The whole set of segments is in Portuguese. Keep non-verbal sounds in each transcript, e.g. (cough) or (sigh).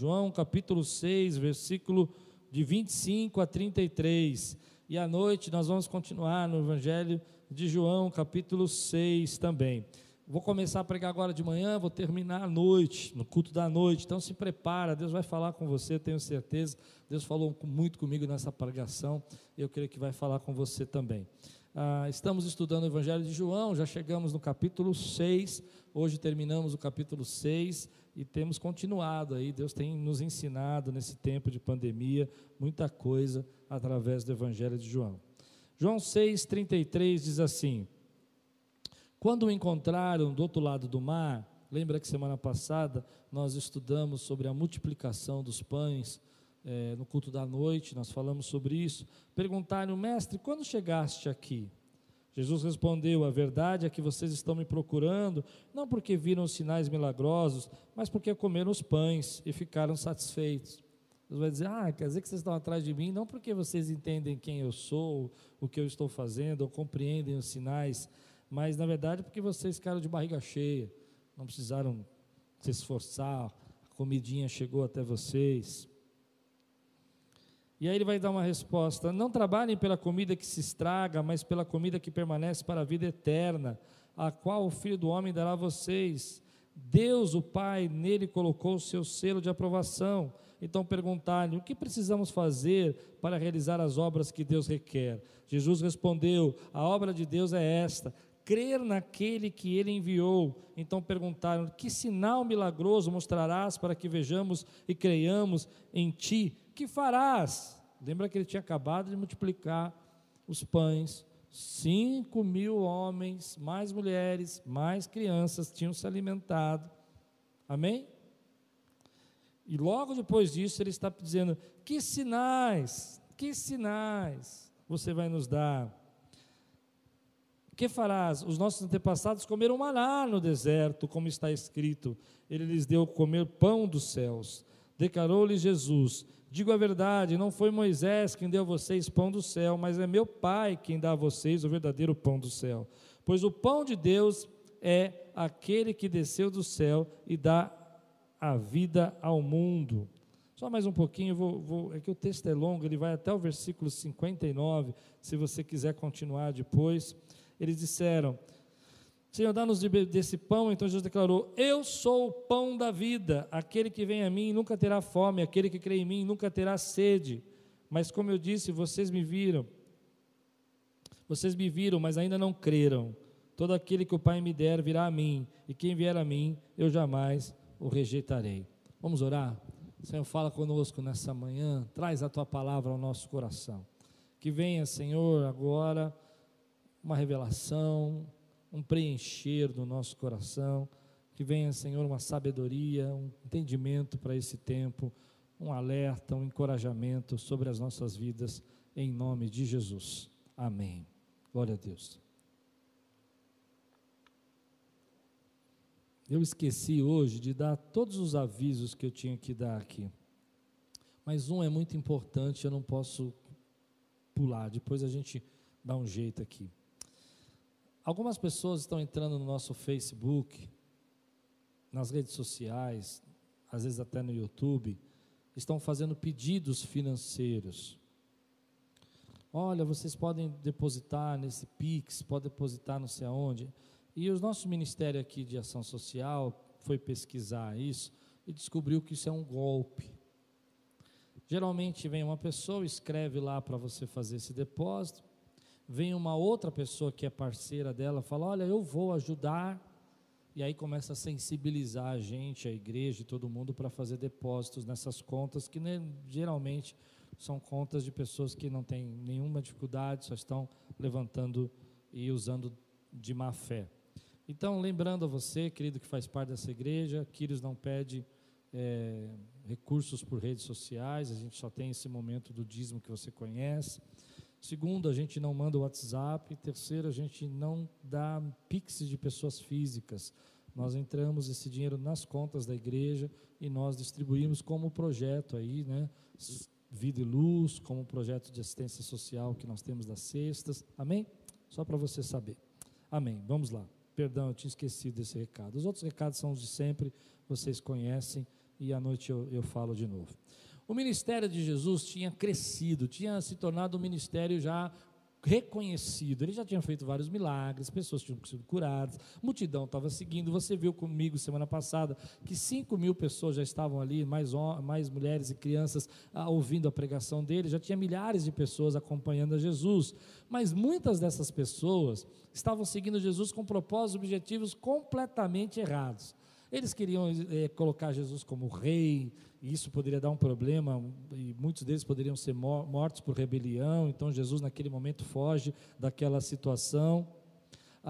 João capítulo 6, versículo de 25 a 33. E à noite nós vamos continuar no Evangelho de João, capítulo 6 também. Vou começar a pregar agora de manhã, vou terminar à noite, no culto da noite. Então se prepara, Deus vai falar com você, tenho certeza. Deus falou muito comigo nessa pregação, eu creio que vai falar com você também. Ah, estamos estudando o Evangelho de João, já chegamos no capítulo 6, hoje terminamos o capítulo 6 e temos continuado aí. Deus tem nos ensinado nesse tempo de pandemia muita coisa através do Evangelho de João. João 6,33 diz assim: Quando o encontraram do outro lado do mar, lembra que semana passada nós estudamos sobre a multiplicação dos pães é, no culto da noite, nós falamos sobre isso. Perguntaram, mestre, quando chegaste aqui? Jesus respondeu: A verdade é que vocês estão me procurando, não porque viram os sinais milagrosos, mas porque comeram os pães e ficaram satisfeitos. Deus vai dizer: Ah, quer dizer que vocês estão atrás de mim, não porque vocês entendem quem eu sou, o que eu estou fazendo, ou compreendem os sinais, mas na verdade porque vocês ficaram de barriga cheia, não precisaram se esforçar, a comidinha chegou até vocês. E aí ele vai dar uma resposta: Não trabalhem pela comida que se estraga, mas pela comida que permanece para a vida eterna, a qual o Filho do Homem dará a vocês. Deus, o Pai, nele colocou o seu selo de aprovação. Então perguntaram: O que precisamos fazer para realizar as obras que Deus requer? Jesus respondeu: A obra de Deus é esta: crer naquele que ele enviou. Então perguntaram: Que sinal milagroso mostrarás para que vejamos e creiamos em ti? Que farás? Lembra que ele tinha acabado de multiplicar os pães, cinco mil homens, mais mulheres, mais crianças tinham se alimentado. Amém? E logo depois disso ele está dizendo: que sinais, que sinais você vai nos dar? Que farás? Os nossos antepassados comeram maná no deserto, como está escrito. Ele lhes deu comer pão dos céus. Declarou-lhe Jesus: Digo a verdade, não foi Moisés quem deu a vocês pão do céu, mas é meu Pai quem dá a vocês o verdadeiro pão do céu. Pois o pão de Deus é aquele que desceu do céu e dá a vida ao mundo. Só mais um pouquinho, vou, vou, é que o texto é longo, ele vai até o versículo 59, se você quiser continuar depois. Eles disseram: Senhor, dá-nos desse pão. Então Jesus declarou: Eu sou o pão da vida. Aquele que vem a mim nunca terá fome, aquele que crê em mim nunca terá sede. Mas como eu disse, vocês me viram. Vocês me viram, mas ainda não creram. Todo aquele que o Pai me der virá a mim, e quem vier a mim, eu jamais o rejeitarei. Vamos orar? Senhor, fala conosco nessa manhã, traz a tua palavra ao nosso coração. Que venha, Senhor, agora uma revelação, um preencher do nosso coração, que venha, Senhor, uma sabedoria, um entendimento para esse tempo, um alerta, um encorajamento sobre as nossas vidas, em nome de Jesus. Amém. Glória a Deus. Eu esqueci hoje de dar todos os avisos que eu tinha que dar aqui. Mas um é muito importante, eu não posso pular. Depois a gente dá um jeito aqui. Algumas pessoas estão entrando no nosso Facebook, nas redes sociais, às vezes até no YouTube, estão fazendo pedidos financeiros. Olha, vocês podem depositar nesse Pix, pode depositar não sei aonde. E o nosso ministério aqui de ação social foi pesquisar isso e descobriu que isso é um golpe. Geralmente vem uma pessoa, escreve lá para você fazer esse depósito, vem uma outra pessoa que é parceira dela, fala: Olha, eu vou ajudar. E aí começa a sensibilizar a gente, a igreja e todo mundo para fazer depósitos nessas contas, que né, geralmente são contas de pessoas que não têm nenhuma dificuldade, só estão levantando e usando de má fé. Então, lembrando a você, querido, que faz parte dessa igreja, Quírios não pede é, recursos por redes sociais, a gente só tem esse momento do dízimo que você conhece. Segundo, a gente não manda WhatsApp. Terceiro, a gente não dá pix de pessoas físicas. Nós entramos esse dinheiro nas contas da igreja e nós distribuímos como projeto aí, né? Vida e Luz, como projeto de assistência social que nós temos das cestas. Amém? Só para você saber. Amém. Vamos lá. Perdão, eu tinha esquecido desse recado. Os outros recados são os de sempre, vocês conhecem. e à noite eu, eu falo de novo. O ministério de Jesus tinha crescido, tinha se tornado um ministério já reconhecido. Ele já tinha feito vários milagres, pessoas tinham sido curadas, multidão estava seguindo. Você viu comigo semana passada que 5 mil pessoas já estavam ali, mais, mais mulheres e crianças ah, ouvindo a pregação dele. Já tinha milhares de pessoas acompanhando a Jesus. Mas muitas dessas pessoas estavam seguindo Jesus com propósitos objetivos completamente errados. Eles queriam é, colocar Jesus como rei, e isso poderia dar um problema, e muitos deles poderiam ser mortos por rebelião, então Jesus naquele momento foge daquela situação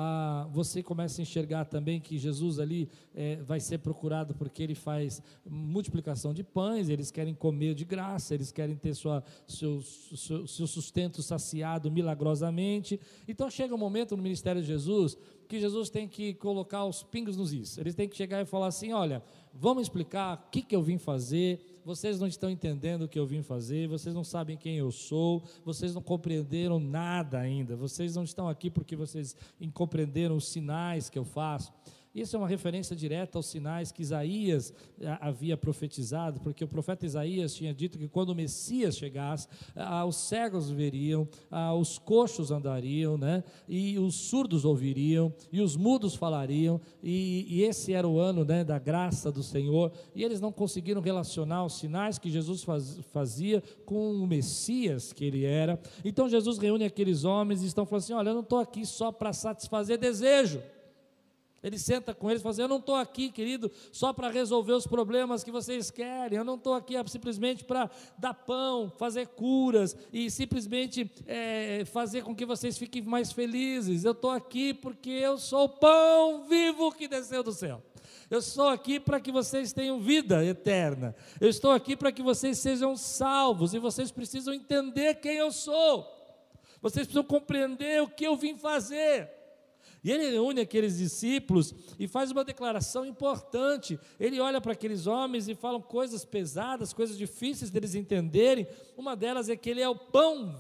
ah, você começa a enxergar também que Jesus ali é, vai ser procurado porque ele faz multiplicação de pães, eles querem comer de graça, eles querem ter sua, seu, seu, seu sustento saciado milagrosamente. Então chega um momento no ministério de Jesus que Jesus tem que colocar os pingos nos is. Eles têm que chegar e falar assim: olha, vamos explicar o que, que eu vim fazer vocês não estão entendendo o que eu vim fazer, vocês não sabem quem eu sou, vocês não compreenderam nada ainda, vocês não estão aqui porque vocês compreenderam os sinais que eu faço. Isso é uma referência direta aos sinais que Isaías eh, havia profetizado, porque o profeta Isaías tinha dito que quando o Messias chegasse, ah, os cegos veriam, ah, os coxos andariam, né? e os surdos ouviriam, e os mudos falariam, e, esse era o ano né, da graça do Senhor, e eles não conseguiram relacionar os sinais que Jesus faz, fazia com o Messias que ele era. Então Jesus reúne aqueles homens e estão falando assim: olha, eu não estou aqui só para satisfazer desejo. Ele senta com eles e fala assim: Eu não estou aqui, querido, só para resolver os problemas que vocês querem. Eu não estou aqui simplesmente para dar pão, fazer curas e simplesmente é, fazer com que vocês fiquem mais felizes. Eu estou aqui porque eu sou o pão vivo que desceu do céu. Eu estou aqui para que vocês tenham vida eterna. Eu estou aqui para que vocês sejam salvos e vocês precisam entender quem eu sou. Vocês precisam compreender o que eu vim fazer. E ele reúne aqueles discípulos e faz uma declaração importante. Ele olha para aqueles homens e fala coisas pesadas, coisas difíceis deles entenderem. Uma delas é que ele é o pão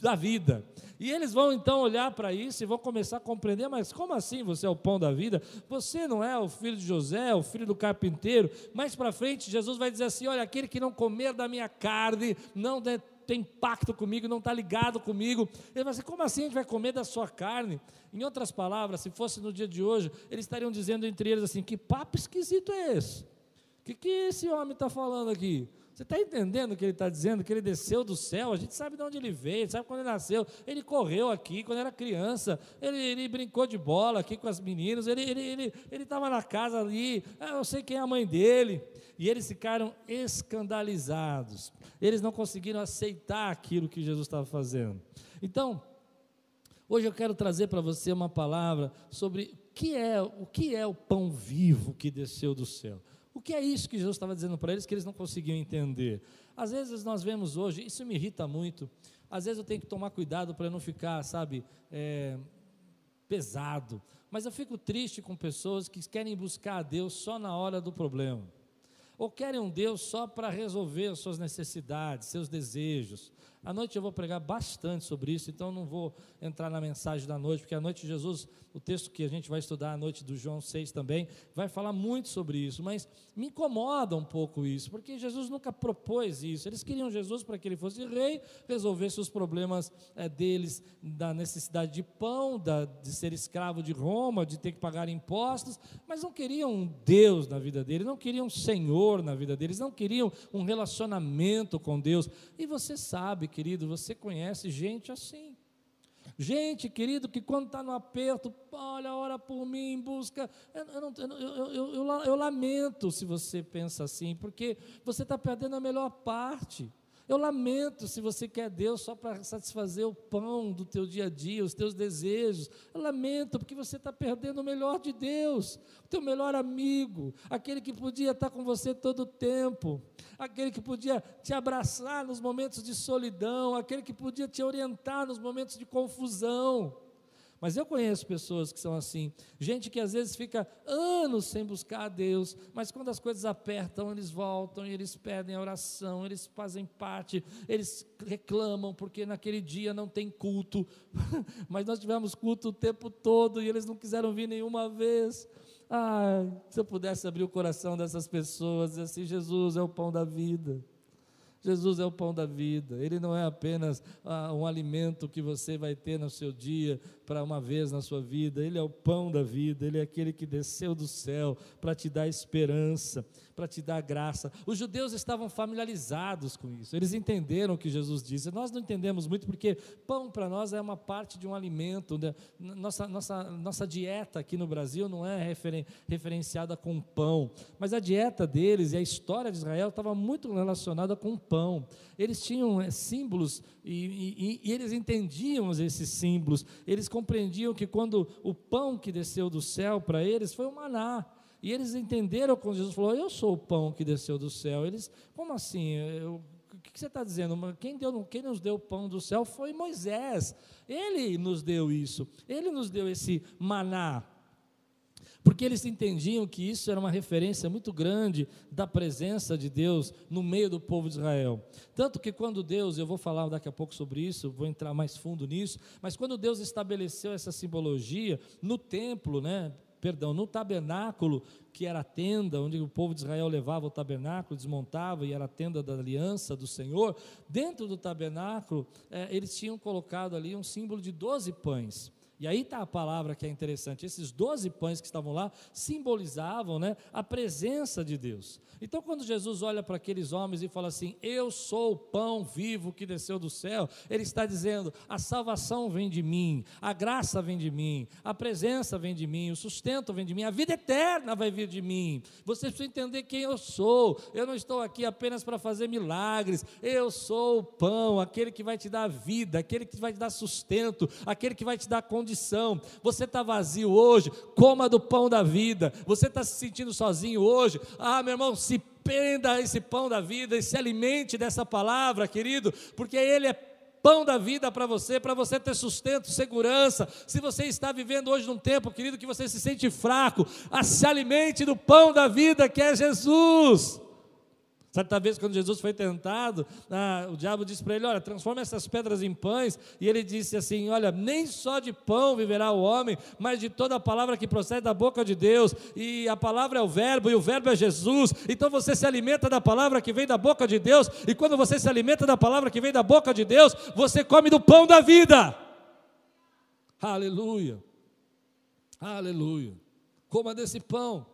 da vida. E eles vão então olhar para isso e vão começar a compreender, mas como assim você é o pão da vida? Você não é o filho de José, o filho do carpinteiro. Mais para frente, Jesus vai dizer assim: olha, aquele que não comer da minha carne, não tem pacto comigo, não está ligado comigo. Ele vai dizer, como assim a gente vai comer da sua carne? Em outras palavras, se fosse no dia de hoje, eles estariam dizendo entre eles assim: que papo esquisito é esse? O que, que esse homem está falando aqui? Você está entendendo o que ele está dizendo? Que ele desceu do céu, a gente sabe de onde ele veio, sabe quando ele nasceu. Ele correu aqui quando era criança, ele, ele brincou de bola aqui com as meninas, ele estava ele, ele, ele na casa ali, ah, eu sei quem é a mãe dele. E eles ficaram escandalizados, eles não conseguiram aceitar aquilo que Jesus estava fazendo. Então, hoje eu quero trazer para você uma palavra sobre o que é, o que é o pão vivo que desceu do céu. O que é isso que Jesus estava dizendo para eles que eles não conseguiam entender? Às vezes nós vemos hoje, isso me irrita muito, às vezes eu tenho que tomar cuidado para não ficar, sabe, é, pesado. Mas eu fico triste com pessoas que querem buscar a Deus só na hora do problema. Ou querem um Deus só para resolver as suas necessidades, seus desejos. À noite eu vou pregar bastante sobre isso, então não vou entrar na mensagem da noite, porque à noite Jesus o texto que a gente vai estudar à noite do João 6 também, vai falar muito sobre isso, mas me incomoda um pouco isso, porque Jesus nunca propôs isso. Eles queriam Jesus para que ele fosse rei, resolvesse os problemas é, deles, da necessidade de pão, da, de ser escravo de Roma, de ter que pagar impostos, mas não queriam um Deus na vida deles, não queriam um Senhor na vida deles, não queriam um relacionamento com Deus. E você sabe, querido, você conhece gente assim. Gente, querido, que quando está no aperto, olha, ora por mim, busca. Eu, eu, eu, eu, lamento se você pensa assim, porque você está perdendo a melhor parte. Eu lamento se você quer Deus só para satisfazer o pão do teu dia a dia, os teus desejos. Eu lamento porque você está perdendo o melhor de Deus, o teu melhor amigo, aquele que podia estar com você todo o tempo, aquele que podia te abraçar nos momentos de solidão, aquele que podia te orientar nos momentos de confusão. Mas eu conheço pessoas que são assim, gente que às vezes fica anos sem buscar a Deus, mas quando as coisas apertam, eles voltam e eles pedem a oração, eles fazem parte, eles reclamam porque naquele dia não tem culto, (laughs) mas nós tivemos culto o tempo todo e eles não quiseram vir nenhuma vez. Ah, se eu pudesse abrir o coração dessas pessoas, dizer assim: Jesus é o pão da vida. Jesus é o pão da vida, Ele não é apenas ah, um alimento que você vai ter no seu dia, para uma vez na sua vida, Ele é o pão da vida, Ele é aquele que desceu do céu para te dar esperança, para te dar graça. Os judeus estavam familiarizados com isso, eles entenderam o que Jesus disse. Nós não entendemos muito porque pão para nós é uma parte de um alimento, né? nossa, nossa, nossa dieta aqui no Brasil não é referen referenciada com pão, mas a dieta deles e a história de Israel estava muito relacionada com pão. Eles tinham é, símbolos e, e, e eles entendiam esses símbolos, eles compreendiam que quando o pão que desceu do céu para eles foi o maná. E eles entenderam quando Jesus falou: Eu sou o pão que desceu do céu. Eles, como assim? Eu, o que você está dizendo? Quem, deu, quem nos deu o pão do céu foi Moisés. Ele nos deu isso. Ele nos deu esse maná. Porque eles entendiam que isso era uma referência muito grande da presença de Deus no meio do povo de Israel. Tanto que quando Deus, eu vou falar daqui a pouco sobre isso, vou entrar mais fundo nisso, mas quando Deus estabeleceu essa simbologia no templo, né, perdão, no tabernáculo, que era a tenda onde o povo de Israel levava o tabernáculo, desmontava e era a tenda da aliança do Senhor, dentro do tabernáculo, é, eles tinham colocado ali um símbolo de doze pães. E aí está a palavra que é interessante. Esses doze pães que estavam lá simbolizavam né, a presença de Deus. Então, quando Jesus olha para aqueles homens e fala assim: Eu sou o pão vivo que desceu do céu, ele está dizendo: a salvação vem de mim, a graça vem de mim, a presença vem de mim, o sustento vem de mim, a vida eterna vai vir de mim. Você precisa entender quem eu sou. Eu não estou aqui apenas para fazer milagres. Eu sou o pão, aquele que vai te dar vida, aquele que vai te dar sustento, aquele que vai te dar condição condição. Você está vazio hoje, coma do pão da vida. Você está se sentindo sozinho hoje. Ah, meu irmão, se prenda a esse pão da vida e se alimente dessa palavra, querido, porque ele é pão da vida para você, para você ter sustento, segurança. Se você está vivendo hoje num tempo, querido, que você se sente fraco, ah, se alimente do pão da vida que é Jesus. Certa vez, quando Jesus foi tentado, ah, o diabo disse para ele: Olha, transforma essas pedras em pães. E ele disse assim: Olha, nem só de pão viverá o homem, mas de toda a palavra que procede da boca de Deus. E a palavra é o Verbo, e o Verbo é Jesus. Então você se alimenta da palavra que vem da boca de Deus. E quando você se alimenta da palavra que vem da boca de Deus, você come do pão da vida. Aleluia. Aleluia. Coma desse pão.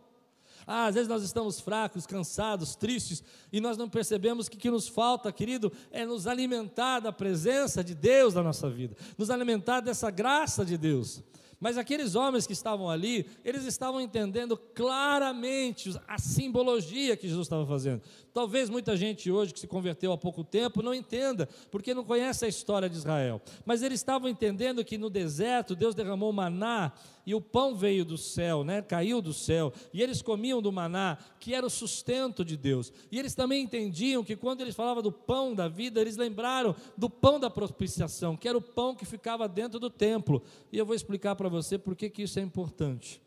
Ah, às vezes nós estamos fracos, cansados, tristes, e nós não percebemos que o que nos falta, querido, é nos alimentar da presença de Deus na nossa vida, nos alimentar dessa graça de Deus. Mas aqueles homens que estavam ali, eles estavam entendendo claramente a simbologia que Jesus estava fazendo. Talvez muita gente hoje que se converteu há pouco tempo não entenda, porque não conhece a história de Israel. Mas eles estavam entendendo que no deserto Deus derramou maná e o pão veio do céu, né? Caiu do céu, e eles comiam do maná, que era o sustento de Deus. E eles também entendiam que quando eles falavam do pão da vida, eles lembraram do pão da propiciação, que era o pão que ficava dentro do templo. E eu vou explicar para você por que, que isso é importante.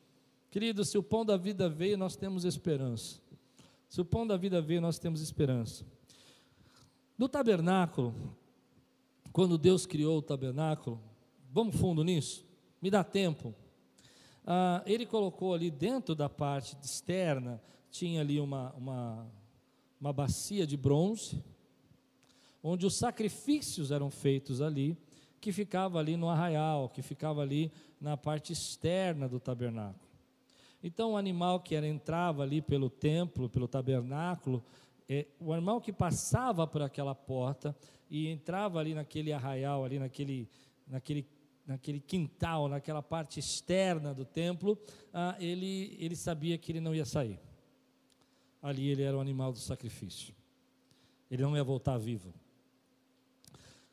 Querido, se o pão da vida veio, nós temos esperança. Se o pão da vida veio, nós temos esperança. No tabernáculo, quando Deus criou o tabernáculo, vamos fundo nisso? Me dá tempo. Ah, ele colocou ali dentro da parte externa, tinha ali uma, uma, uma bacia de bronze, onde os sacrifícios eram feitos ali, que ficava ali no arraial, que ficava ali na parte externa do tabernáculo. Então, o animal que era, entrava ali pelo templo, pelo tabernáculo, é, o animal que passava por aquela porta e entrava ali naquele arraial, ali naquele, naquele, naquele quintal, naquela parte externa do templo, ah, ele, ele sabia que ele não ia sair. Ali ele era o animal do sacrifício. Ele não ia voltar vivo.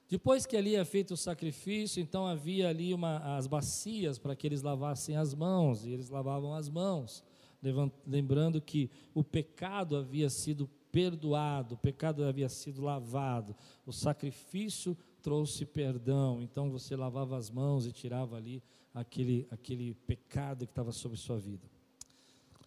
Depois que ali é feito o sacrifício, então havia ali uma, as bacias para que eles lavassem as mãos, e eles lavavam as mãos, lembrando que o pecado havia sido perdoado, o pecado havia sido lavado, o sacrifício trouxe perdão, então você lavava as mãos e tirava ali aquele, aquele pecado que estava sobre sua vida.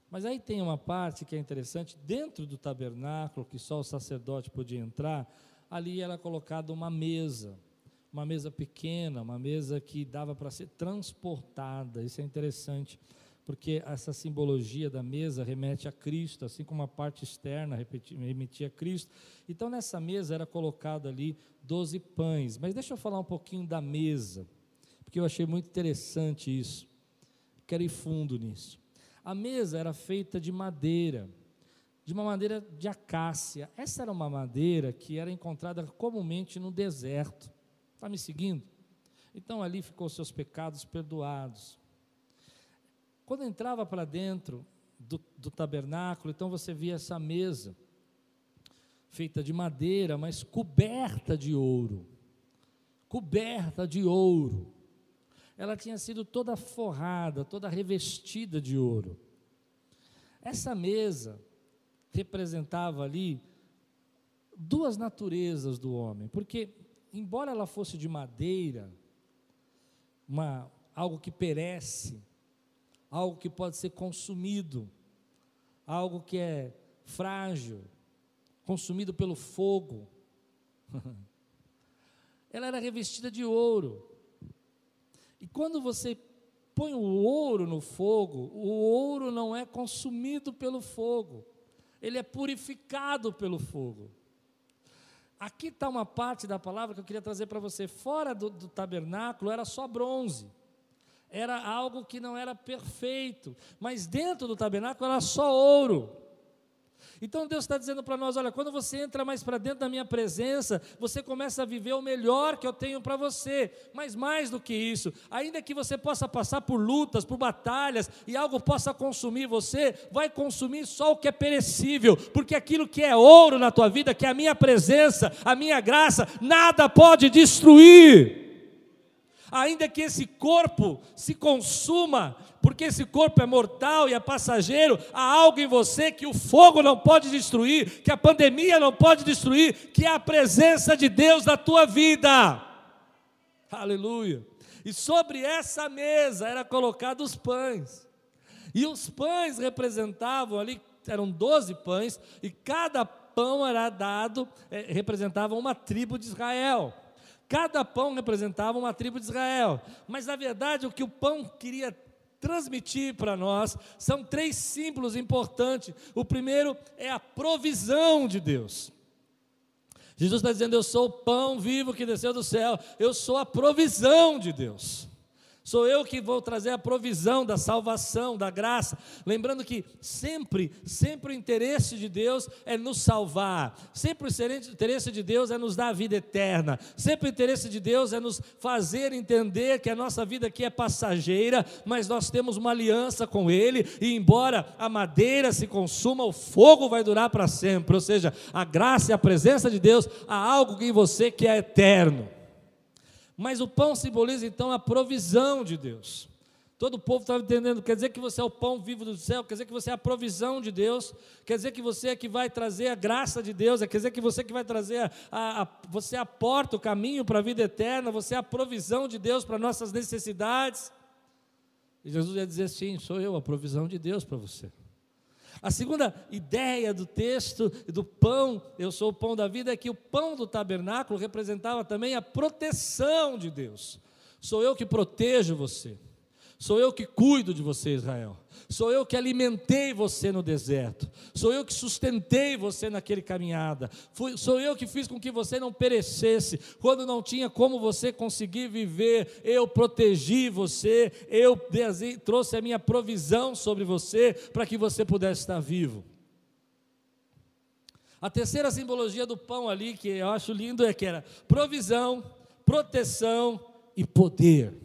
Mas aí tem uma parte que é interessante, dentro do tabernáculo, que só o sacerdote podia entrar, ali era colocada uma mesa, uma mesa pequena, uma mesa que dava para ser transportada. Isso é interessante, porque essa simbologia da mesa remete a Cristo, assim como a parte externa remetia a Cristo. Então, nessa mesa era colocado ali doze pães. Mas deixa eu falar um pouquinho da mesa, porque eu achei muito interessante isso. Quero ir fundo nisso. A mesa era feita de madeira, de uma madeira de acácia. Essa era uma madeira que era encontrada comumente no deserto. Está me seguindo? Então ali ficou seus pecados perdoados. Quando entrava para dentro do, do tabernáculo, então você via essa mesa, feita de madeira, mas coberta de ouro. Coberta de ouro. Ela tinha sido toda forrada, toda revestida de ouro. Essa mesa representava ali duas naturezas do homem, porque, embora ela fosse de madeira, uma, algo que perece, algo que pode ser consumido, algo que é frágil, consumido pelo fogo. (laughs) Ela era revestida de ouro. E quando você põe o ouro no fogo, o ouro não é consumido pelo fogo, ele é purificado pelo fogo. Aqui está uma parte da palavra que eu queria trazer para você. Fora do, do tabernáculo era só bronze era algo que não era perfeito, mas dentro do tabernáculo era só ouro. Então Deus está dizendo para nós: olha, quando você entra mais para dentro da minha presença, você começa a viver o melhor que eu tenho para você. Mas mais do que isso, ainda que você possa passar por lutas, por batalhas e algo possa consumir você, vai consumir só o que é perecível, porque aquilo que é ouro na tua vida, que é a minha presença, a minha graça, nada pode destruir ainda que esse corpo se consuma, porque esse corpo é mortal e é passageiro, há algo em você que o fogo não pode destruir, que a pandemia não pode destruir, que é a presença de Deus na tua vida. Aleluia. E sobre essa mesa era colocado os pães. E os pães representavam ali, eram doze pães, e cada pão era dado, é, representava uma tribo de Israel. Cada pão representava uma tribo de Israel. Mas na verdade, o que o pão queria transmitir para nós são três símbolos importantes. O primeiro é a provisão de Deus. Jesus está dizendo: Eu sou o pão vivo que desceu do céu, eu sou a provisão de Deus. Sou eu que vou trazer a provisão da salvação, da graça. Lembrando que sempre, sempre o interesse de Deus é nos salvar. Sempre o interesse de Deus é nos dar a vida eterna. Sempre o interesse de Deus é nos fazer entender que a nossa vida aqui é passageira, mas nós temos uma aliança com Ele. E embora a madeira se consuma, o fogo vai durar para sempre. Ou seja, a graça e a presença de Deus há algo em você que é eterno. Mas o pão simboliza então a provisão de Deus. Todo o povo estava entendendo, quer dizer que você é o pão vivo do céu, quer dizer que você é a provisão de Deus, quer dizer que você é que vai trazer a graça de Deus, quer dizer que você é que vai trazer, a, a, você aporta o caminho para a vida eterna, você é a provisão de Deus para nossas necessidades. E Jesus ia dizer: sim, sou eu a provisão de Deus para você. A segunda ideia do texto do pão, eu sou o pão da vida, é que o pão do tabernáculo representava também a proteção de Deus. Sou eu que protejo você. Sou eu que cuido de você, Israel. Sou eu que alimentei você no deserto. Sou eu que sustentei você naquele caminhada. Fui, sou eu que fiz com que você não perecesse. Quando não tinha como você conseguir viver, eu protegi você. Eu trouxe a minha provisão sobre você para que você pudesse estar vivo. A terceira simbologia do pão ali, que eu acho lindo, é que era provisão, proteção e poder.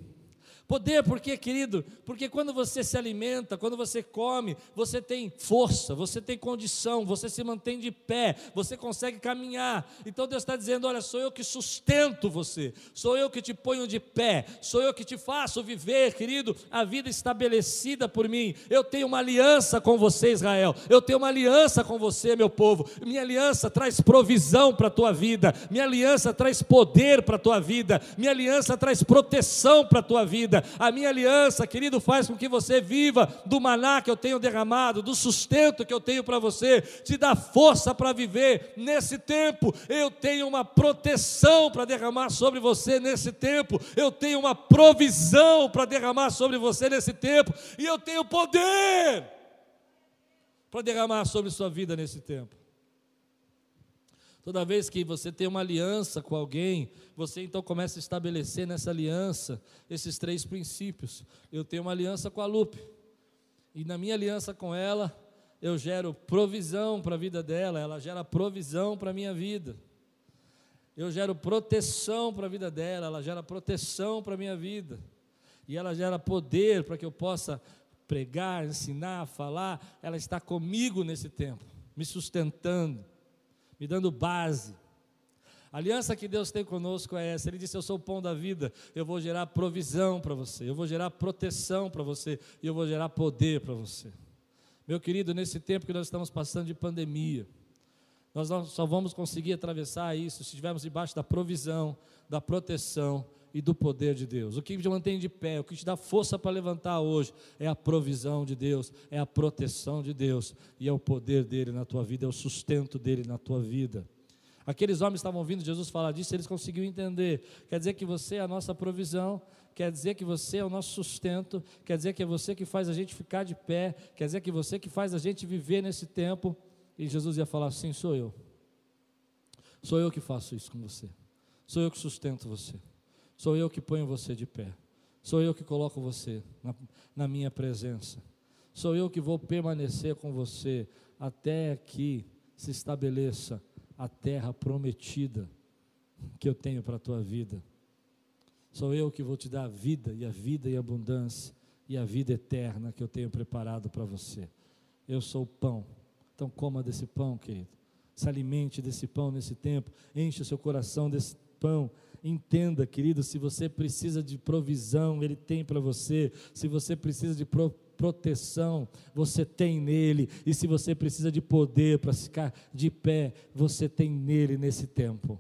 Poder, por quê, querido? Porque quando você se alimenta, quando você come, você tem força, você tem condição, você se mantém de pé, você consegue caminhar. Então Deus está dizendo: olha, sou eu que sustento você, sou eu que te ponho de pé, sou eu que te faço viver, querido, a vida estabelecida por mim. Eu tenho uma aliança com você, Israel, eu tenho uma aliança com você, meu povo. Minha aliança traz provisão para a tua vida, minha aliança traz poder para a tua vida, minha aliança traz proteção para a tua vida vida. A minha aliança, querido, faz com que você viva do maná que eu tenho derramado, do sustento que eu tenho para você, te dá força para viver nesse tempo. Eu tenho uma proteção para derramar sobre você nesse tempo. Eu tenho uma provisão para derramar sobre você nesse tempo. E eu tenho poder para derramar sobre sua vida nesse tempo. Toda vez que você tem uma aliança com alguém, você então começa a estabelecer nessa aliança esses três princípios. Eu tenho uma aliança com a Lupe, e na minha aliança com ela, eu gero provisão para a vida dela, ela gera provisão para a minha vida. Eu gero proteção para a vida dela, ela gera proteção para a minha vida. E ela gera poder para que eu possa pregar, ensinar, falar. Ela está comigo nesse tempo, me sustentando me dando base. A aliança que Deus tem conosco é essa. Ele disse: Eu sou o pão da vida, eu vou gerar provisão para você, eu vou gerar proteção para você e eu vou gerar poder para você. Meu querido, nesse tempo que nós estamos passando de pandemia, nós só vamos conseguir atravessar isso se estivermos debaixo da provisão, da proteção e do poder de Deus. O que te mantém de pé, o que te dá força para levantar hoje é a provisão de Deus, é a proteção de Deus e é o poder dele na tua vida, é o sustento dele na tua vida. Aqueles homens estavam ouvindo Jesus falar disso, eles conseguiram entender. Quer dizer que você é a nossa provisão, quer dizer que você é o nosso sustento, quer dizer que é você que faz a gente ficar de pé, quer dizer que você que faz a gente viver nesse tempo. E Jesus ia falar assim: sou eu. Sou eu que faço isso com você. Sou eu que sustento você. Sou eu que ponho você de pé. Sou eu que coloco você na, na minha presença. Sou eu que vou permanecer com você até que se estabeleça a terra prometida que eu tenho para a tua vida. Sou eu que vou te dar a vida e a vida e abundância e a vida eterna que eu tenho preparado para você. Eu sou o pão. Então coma desse pão, querido. Se alimente desse pão nesse tempo. Enche o seu coração desse pão Entenda, querido, se você precisa de provisão, Ele tem para você. Se você precisa de pro, proteção, você tem nele. E se você precisa de poder para ficar de pé, você tem nele nesse tempo.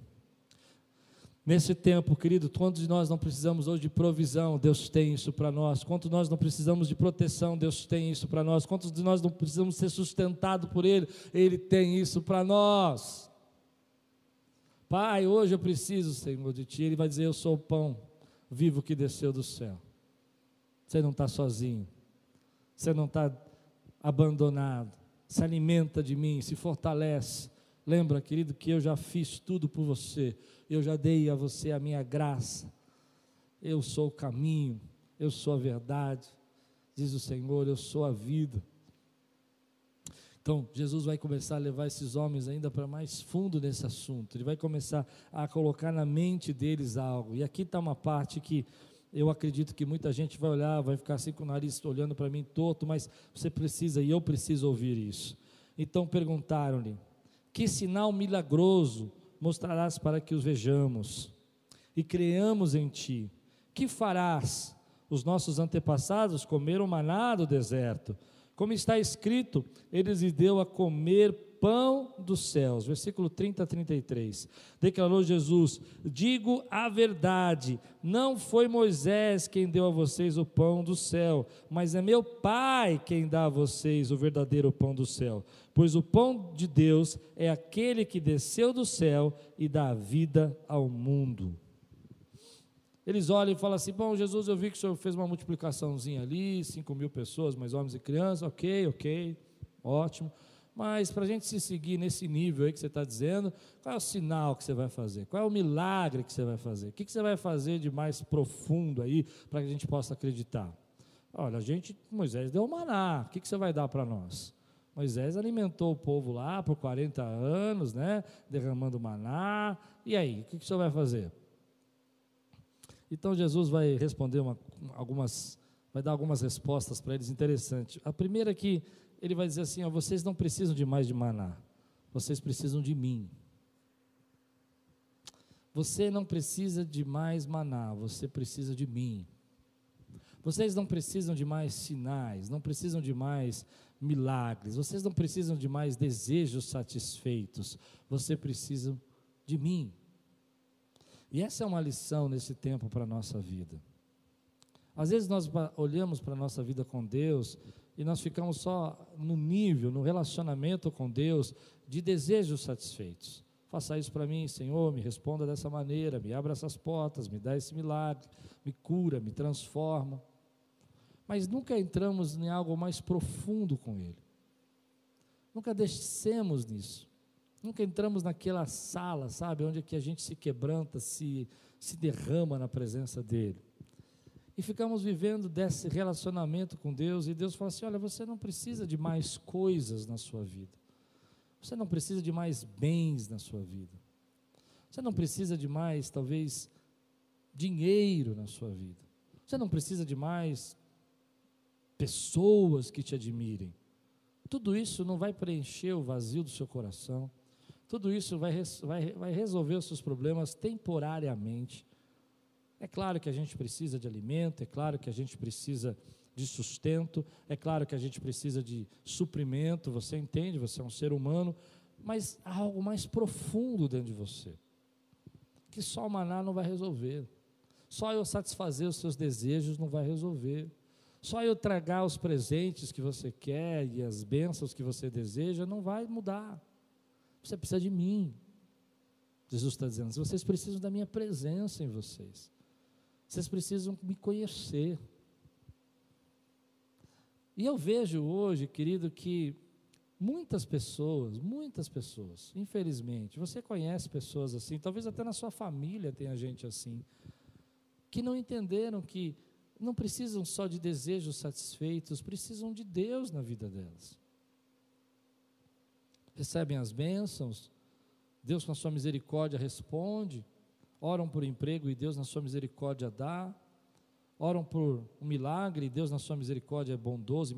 Nesse tempo, querido, quantos de nós não precisamos hoje de provisão? Deus tem isso para nós. Quantos de nós não precisamos de proteção? Deus tem isso para nós. Quantos de nós não precisamos ser sustentados por Ele? Ele tem isso para nós. Pai, hoje eu preciso, Senhor, de Ti. Ele vai dizer: Eu sou o pão vivo que desceu do céu. Você não está sozinho. Você não está abandonado. Se alimenta de mim, se fortalece. Lembra, querido, que eu já fiz tudo por você. Eu já dei a você a minha graça. Eu sou o caminho, eu sou a verdade. Diz o Senhor, eu sou a vida. Então, Jesus vai começar a levar esses homens ainda para mais fundo nesse assunto. Ele vai começar a colocar na mente deles algo. E aqui está uma parte que eu acredito que muita gente vai olhar, vai ficar assim com o nariz olhando para mim torto, mas você precisa e eu preciso ouvir isso. Então perguntaram-lhe: Que sinal milagroso mostrarás para que os vejamos e creamos em ti? Que farás? Os nossos antepassados comeram maná do deserto como está escrito, ele lhes deu a comer pão dos céus. Versículo 30 a 33. Declarou Jesus: Digo a verdade, não foi Moisés quem deu a vocês o pão do céu, mas é meu Pai quem dá a vocês o verdadeiro pão do céu. Pois o pão de Deus é aquele que desceu do céu e dá vida ao mundo. Eles olham e falam assim: Bom, Jesus, eu vi que o senhor fez uma multiplicaçãozinha ali, 5 mil pessoas, mais homens e crianças, ok, ok, ótimo. Mas para a gente se seguir nesse nível aí que você está dizendo, qual é o sinal que você vai fazer? Qual é o milagre que você vai fazer? O que, você vai fazer de mais profundo aí para que a gente possa acreditar? Olha, a gente, Moisés deu maná, o que, que você vai dar para nós? Moisés alimentou o povo lá por 40 anos, né? Derramando maná. E aí, o que, que o senhor vai fazer? Então Jesus vai responder uma, algumas, vai dar algumas respostas para eles interessantes. A primeira é que ele vai dizer assim: ó, vocês não precisam de mais de maná, vocês precisam de mim. Você não precisa de mais maná, você precisa de mim. Vocês não precisam de mais sinais, não precisam de mais milagres, vocês não precisam de mais desejos satisfeitos, você precisa de mim. E essa é uma lição nesse tempo para a nossa vida. Às vezes nós olhamos para a nossa vida com Deus e nós ficamos só no nível, no relacionamento com Deus, de desejos satisfeitos. Faça isso para mim, Senhor, me responda dessa maneira, me abra essas portas, me dá esse milagre, me cura, me transforma. Mas nunca entramos em algo mais profundo com Ele. Nunca descemos nisso. Nunca entramos naquela sala, sabe, onde é que a gente se quebranta, se, se derrama na presença dEle. E ficamos vivendo desse relacionamento com Deus, e Deus fala assim: olha, você não precisa de mais coisas na sua vida. Você não precisa de mais bens na sua vida. Você não precisa de mais, talvez, dinheiro na sua vida. Você não precisa de mais pessoas que te admirem. Tudo isso não vai preencher o vazio do seu coração. Tudo isso vai, vai, vai resolver os seus problemas temporariamente. É claro que a gente precisa de alimento, é claro que a gente precisa de sustento, é claro que a gente precisa de suprimento, você entende, você é um ser humano, mas há algo mais profundo dentro de você, que só o maná não vai resolver, só eu satisfazer os seus desejos não vai resolver, só eu tragar os presentes que você quer e as bênçãos que você deseja não vai mudar, você precisa de mim. Jesus está dizendo: vocês precisam da minha presença em vocês, vocês precisam me conhecer. E eu vejo hoje, querido, que muitas pessoas, muitas pessoas, infelizmente, você conhece pessoas assim, talvez até na sua família tenha gente assim, que não entenderam que não precisam só de desejos satisfeitos, precisam de Deus na vida delas. Recebem as bênçãos, Deus com a sua misericórdia responde, oram por emprego e Deus na sua misericórdia dá oram por um milagre, Deus na sua misericórdia é bondoso,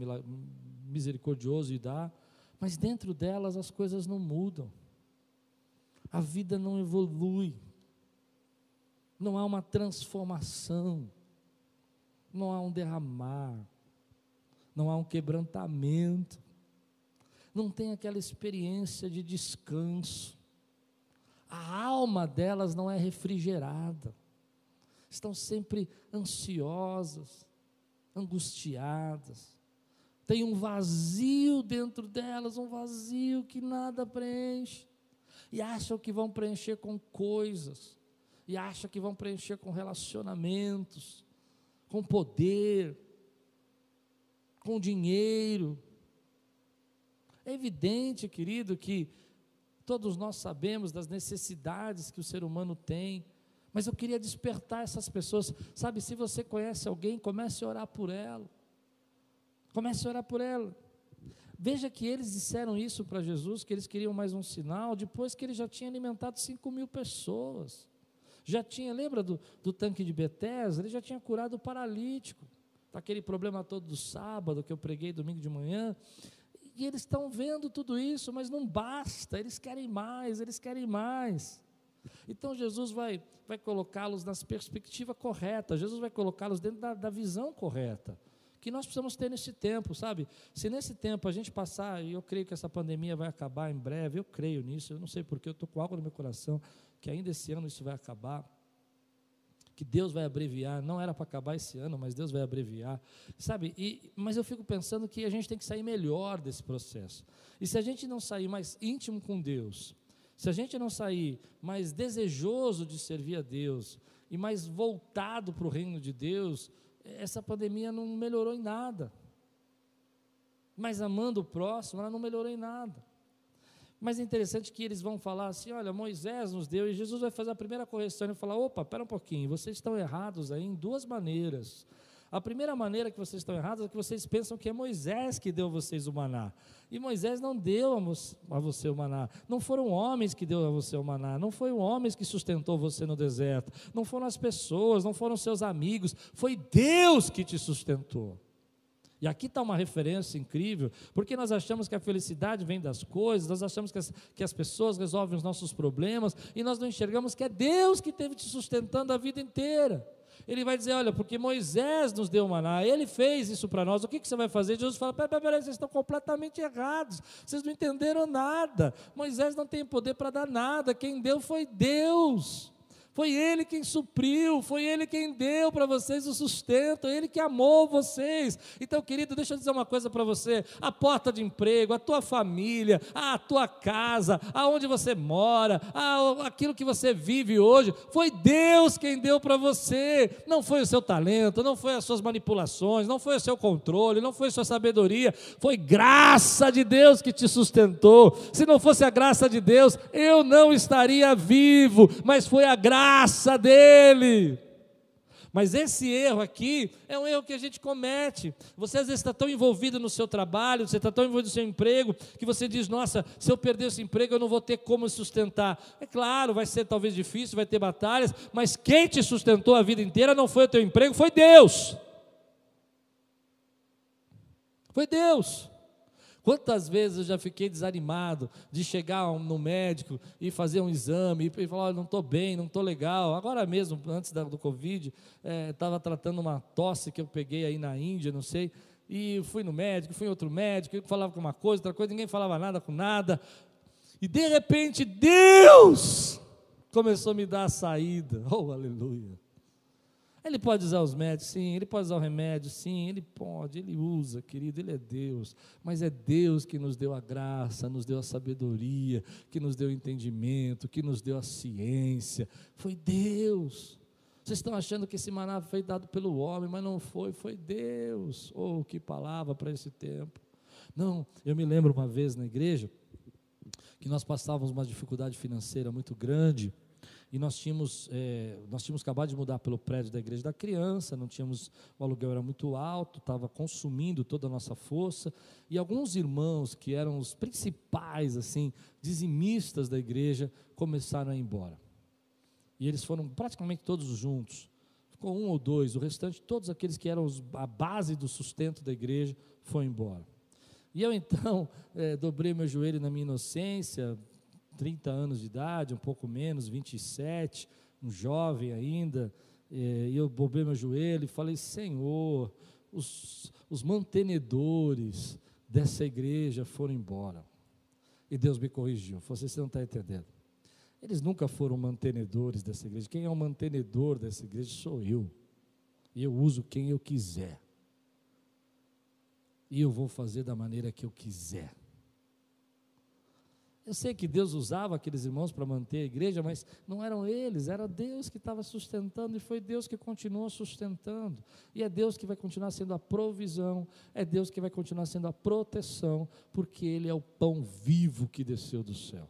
misericordioso e dá, mas dentro delas as coisas não mudam, a vida não evolui, não há uma transformação, não há um derramar, não há um quebrantamento, não tem aquela experiência de descanso, a alma delas não é refrigerada estão sempre ansiosas, angustiadas. Tem um vazio dentro delas, um vazio que nada preenche. E acham que vão preencher com coisas, e acham que vão preencher com relacionamentos, com poder, com dinheiro. É evidente, querido, que todos nós sabemos das necessidades que o ser humano tem mas eu queria despertar essas pessoas. Sabe, se você conhece alguém, comece a orar por ela. Comece a orar por ela. Veja que eles disseram isso para Jesus, que eles queriam mais um sinal, depois que ele já tinha alimentado 5 mil pessoas. Já tinha, lembra do, do tanque de Betesda? Ele já tinha curado o paralítico. Aquele problema todo do sábado que eu preguei domingo de manhã. E eles estão vendo tudo isso, mas não basta, eles querem mais, eles querem mais. Então Jesus vai, vai colocá-los na perspectiva correta, Jesus vai colocá-los dentro da, da visão correta que nós precisamos ter nesse tempo, sabe? Se nesse tempo a gente passar, e eu creio que essa pandemia vai acabar em breve, eu creio nisso, eu não sei porque, eu estou com algo no meu coração, que ainda esse ano isso vai acabar, que Deus vai abreviar, não era para acabar esse ano, mas Deus vai abreviar, sabe? E, mas eu fico pensando que a gente tem que sair melhor desse processo, e se a gente não sair mais íntimo com Deus, se a gente não sair mais desejoso de servir a Deus e mais voltado para o reino de Deus, essa pandemia não melhorou em nada. Mas amando o próximo, ela não melhorou em nada. Mas é interessante que eles vão falar assim: olha, Moisés nos deu, e Jesus vai fazer a primeira correção e falar: opa, espera um pouquinho, vocês estão errados aí em duas maneiras. A primeira maneira que vocês estão errados é que vocês pensam que é Moisés que deu a vocês o maná. E Moisés não deu a você o maná. Não foram homens que deu a você o maná. Não foi homens que sustentou você no deserto. Não foram as pessoas, não foram seus amigos. Foi Deus que te sustentou. E aqui está uma referência incrível, porque nós achamos que a felicidade vem das coisas, nós achamos que as, que as pessoas resolvem os nossos problemas, e nós não enxergamos que é Deus que esteve te sustentando a vida inteira. Ele vai dizer: Olha, porque Moisés nos deu maná, ele fez isso para nós, o que, que você vai fazer? Jesus fala: Peraí, peraí, peraí, vocês estão completamente errados, vocês não entenderam nada. Moisés não tem poder para dar nada, quem deu foi Deus. Foi Ele quem supriu, foi Ele quem deu para vocês o sustento, Ele que amou vocês. Então, querido, deixa eu dizer uma coisa para você: a porta de emprego, a tua família, a tua casa, aonde você mora, a, aquilo que você vive hoje, foi Deus quem deu para você. Não foi o seu talento, não foi as suas manipulações, não foi o seu controle, não foi a sua sabedoria, foi graça de Deus que te sustentou. Se não fosse a graça de Deus, eu não estaria vivo, mas foi a graça graça dele. Mas esse erro aqui é um erro que a gente comete. Você às vezes está tão envolvido no seu trabalho, você está tão envolvido no seu emprego, que você diz: Nossa, se eu perder esse emprego, eu não vou ter como sustentar. É claro, vai ser talvez difícil, vai ter batalhas, mas quem te sustentou a vida inteira não foi o teu emprego, foi Deus. Foi Deus. Quantas vezes eu já fiquei desanimado de chegar no médico e fazer um exame e falar, não estou bem, não estou legal. Agora mesmo, antes do Covid, estava é, tratando uma tosse que eu peguei aí na Índia, não sei, e fui no médico, fui em outro médico, falava com uma coisa, outra coisa, ninguém falava nada com nada. E de repente, Deus começou a me dar a saída. (laughs) Oh, aleluia. Ele pode usar os médicos, sim, ele pode usar o remédio, sim, ele pode, ele usa, querido, ele é Deus, mas é Deus que nos deu a graça, nos deu a sabedoria, que nos deu o entendimento, que nos deu a ciência, foi Deus. Vocês estão achando que esse maná foi dado pelo homem, mas não foi, foi Deus. Oh, que palavra para esse tempo. Não, eu me lembro uma vez na igreja que nós passávamos uma dificuldade financeira muito grande e nós tínhamos, é, nós tínhamos acabado de mudar pelo prédio da igreja da criança, não tínhamos, o aluguel era muito alto, estava consumindo toda a nossa força, e alguns irmãos que eram os principais, assim, dizimistas da igreja, começaram a ir embora. E eles foram praticamente todos juntos. Ficou um ou dois, o restante, todos aqueles que eram os, a base do sustento da igreja, foi embora. E eu então (laughs) é, dobrei meu joelho na minha inocência, 30 anos de idade, um pouco menos, 27, um jovem ainda, e eu bobei meu joelho e falei: Senhor, os, os mantenedores dessa igreja foram embora. E Deus me corrigiu: Você não está entendendo. Eles nunca foram mantenedores dessa igreja. Quem é o mantenedor dessa igreja sou eu. E eu uso quem eu quiser. E eu vou fazer da maneira que eu quiser. Eu sei que Deus usava aqueles irmãos para manter a igreja, mas não eram eles, era Deus que estava sustentando e foi Deus que continuou sustentando. E é Deus que vai continuar sendo a provisão, é Deus que vai continuar sendo a proteção, porque Ele é o pão vivo que desceu do céu.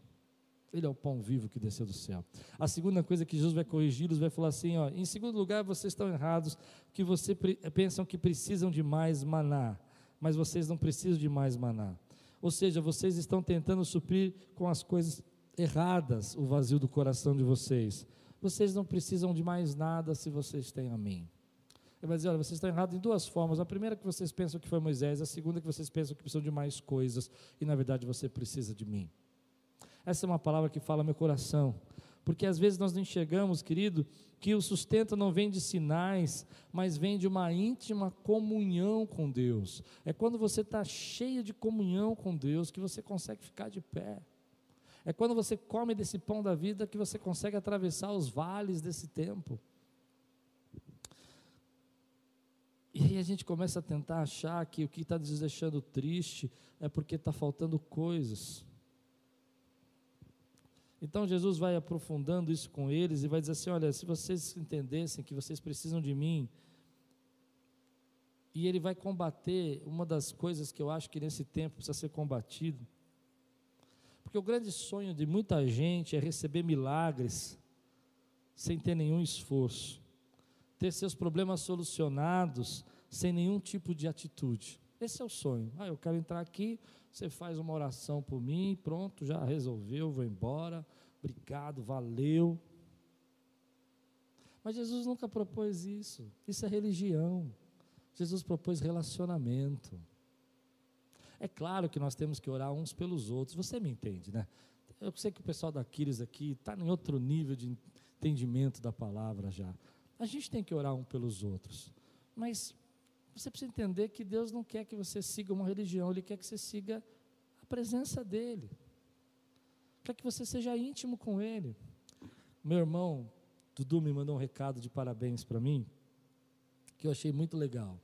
Ele é o pão vivo que desceu do céu. A segunda coisa que Jesus vai corrigi-los, vai falar assim: ó, em segundo lugar, vocês estão errados, que vocês pensam que precisam de mais maná, mas vocês não precisam de mais maná. Ou seja, vocês estão tentando suprir com as coisas erradas o vazio do coração de vocês. Vocês não precisam de mais nada se vocês têm a mim. Ele vai dizer: olha, vocês estão errados em duas formas. A primeira é que vocês pensam que foi Moisés, a segunda é que vocês pensam que precisam de mais coisas, e na verdade você precisa de mim. Essa é uma palavra que fala meu coração. Porque às vezes nós não enxergamos, querido, que o sustento não vem de sinais, mas vem de uma íntima comunhão com Deus. É quando você está cheio de comunhão com Deus que você consegue ficar de pé. É quando você come desse pão da vida que você consegue atravessar os vales desse tempo. E aí a gente começa a tentar achar que o que está nos deixando triste é porque está faltando coisas. Então Jesus vai aprofundando isso com eles e vai dizer assim: olha, se vocês entendessem que vocês precisam de mim, e ele vai combater uma das coisas que eu acho que nesse tempo precisa ser combatido. Porque o grande sonho de muita gente é receber milagres sem ter nenhum esforço, ter seus problemas solucionados sem nenhum tipo de atitude. Esse é o sonho. Ah, eu quero entrar aqui, você faz uma oração por mim, pronto, já resolveu, vou embora. Obrigado, valeu. Mas Jesus nunca propôs isso. Isso é religião. Jesus propôs relacionamento. É claro que nós temos que orar uns pelos outros. Você me entende, né? Eu sei que o pessoal da Quiris aqui está em outro nível de entendimento da palavra já. A gente tem que orar um pelos outros. Mas você precisa entender que Deus não quer que você siga uma religião, Ele quer que você siga a presença dEle. Quer que você seja íntimo com Ele. Meu irmão, Dudu me mandou um recado de parabéns para mim, que eu achei muito legal.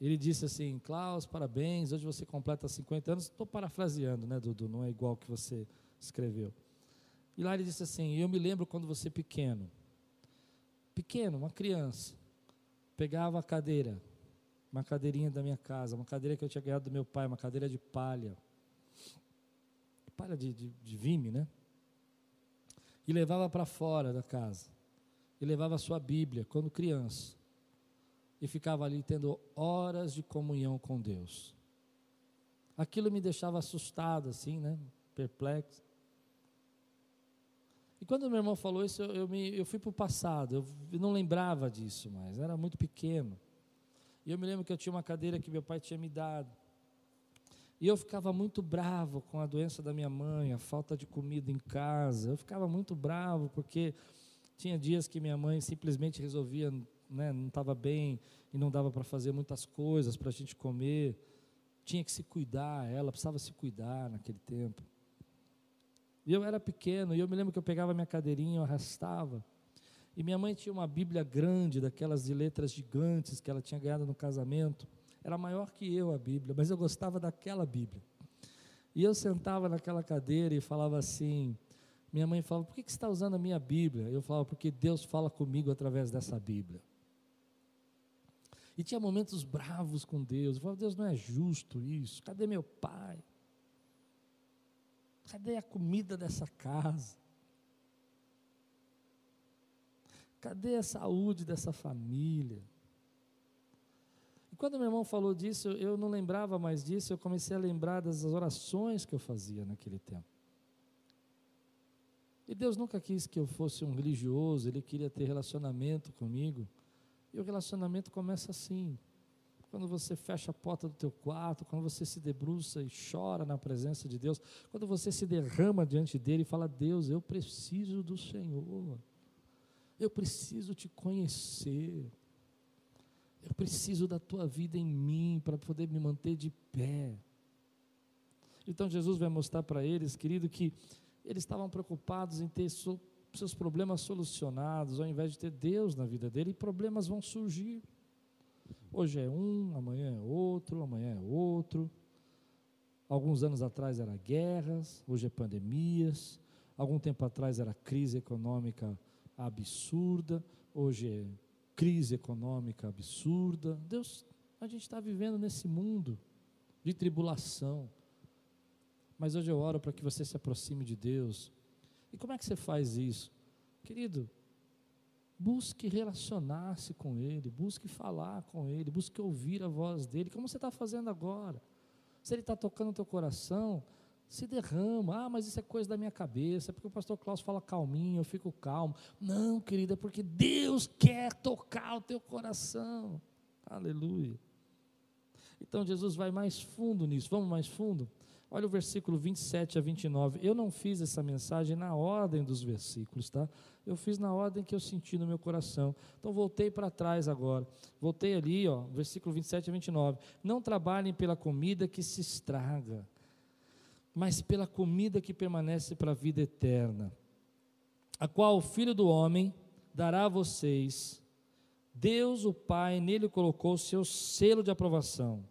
Ele disse assim: Klaus, parabéns, hoje você completa 50 anos. Estou parafraseando, né, Dudu? Não é igual que você escreveu. E lá ele disse assim: Eu me lembro quando você pequeno, pequeno, uma criança, pegava a cadeira, uma cadeirinha da minha casa, uma cadeira que eu tinha ganhado do meu pai, uma cadeira de palha, palha de, de, de vime, né? E levava para fora da casa, e levava a sua Bíblia quando criança, e ficava ali tendo horas de comunhão com Deus. Aquilo me deixava assustado, assim, né? Perplexo. E quando meu irmão falou isso, eu, eu, me, eu fui para o passado, eu, não lembrava disso mais, era muito pequeno. E eu me lembro que eu tinha uma cadeira que meu pai tinha me dado. E eu ficava muito bravo com a doença da minha mãe, a falta de comida em casa. Eu ficava muito bravo porque tinha dias que minha mãe simplesmente resolvia, né, não estava bem e não dava para fazer muitas coisas para a gente comer. Tinha que se cuidar, ela precisava se cuidar naquele tempo. E eu era pequeno, e eu me lembro que eu pegava minha cadeirinha, eu arrastava. E minha mãe tinha uma Bíblia grande, daquelas de letras gigantes que ela tinha ganhado no casamento. Era maior que eu a Bíblia, mas eu gostava daquela Bíblia. E eu sentava naquela cadeira e falava assim. Minha mãe falava: Por que, que você está usando a minha Bíblia? Eu falava: Porque Deus fala comigo através dessa Bíblia. E tinha momentos bravos com Deus. Eu falava: Deus não é justo isso. Cadê meu pai? Cadê a comida dessa casa? Cadê a saúde dessa família? E quando meu irmão falou disso, eu não lembrava mais disso, eu comecei a lembrar das orações que eu fazia naquele tempo. E Deus nunca quis que eu fosse um religioso, Ele queria ter relacionamento comigo. E o relacionamento começa assim, quando você fecha a porta do teu quarto, quando você se debruça e chora na presença de Deus, quando você se derrama diante dele e fala: Deus, eu preciso do Senhor, eu preciso te conhecer, eu preciso da tua vida em mim para poder me manter de pé. Então Jesus vai mostrar para eles, querido, que eles estavam preocupados em ter seus problemas solucionados, ao invés de ter Deus na vida dele, e problemas vão surgir. Hoje é um, amanhã é outro, amanhã é outro. Alguns anos atrás era guerras, hoje é pandemias. Algum tempo atrás era crise econômica absurda, hoje é crise econômica absurda. Deus, a gente está vivendo nesse mundo de tribulação. Mas hoje eu oro para que você se aproxime de Deus. E como é que você faz isso? Querido, Busque relacionar-se com Ele, busque falar com Ele, busque ouvir a voz dEle, como você está fazendo agora. Se Ele está tocando o teu coração, se derrama. Ah, mas isso é coisa da minha cabeça, porque o pastor Klaus fala calminho, eu fico calmo. Não, querida, é porque Deus quer tocar o teu coração. Aleluia. Então Jesus vai mais fundo nisso. Vamos mais fundo? Olha o versículo 27 a 29. Eu não fiz essa mensagem na ordem dos versículos, tá? Eu fiz na ordem que eu senti no meu coração. Então voltei para trás agora. Voltei ali, ó, versículo 27 a 29. Não trabalhem pela comida que se estraga, mas pela comida que permanece para a vida eterna, a qual o Filho do homem dará a vocês. Deus, o Pai, nele colocou o seu selo de aprovação.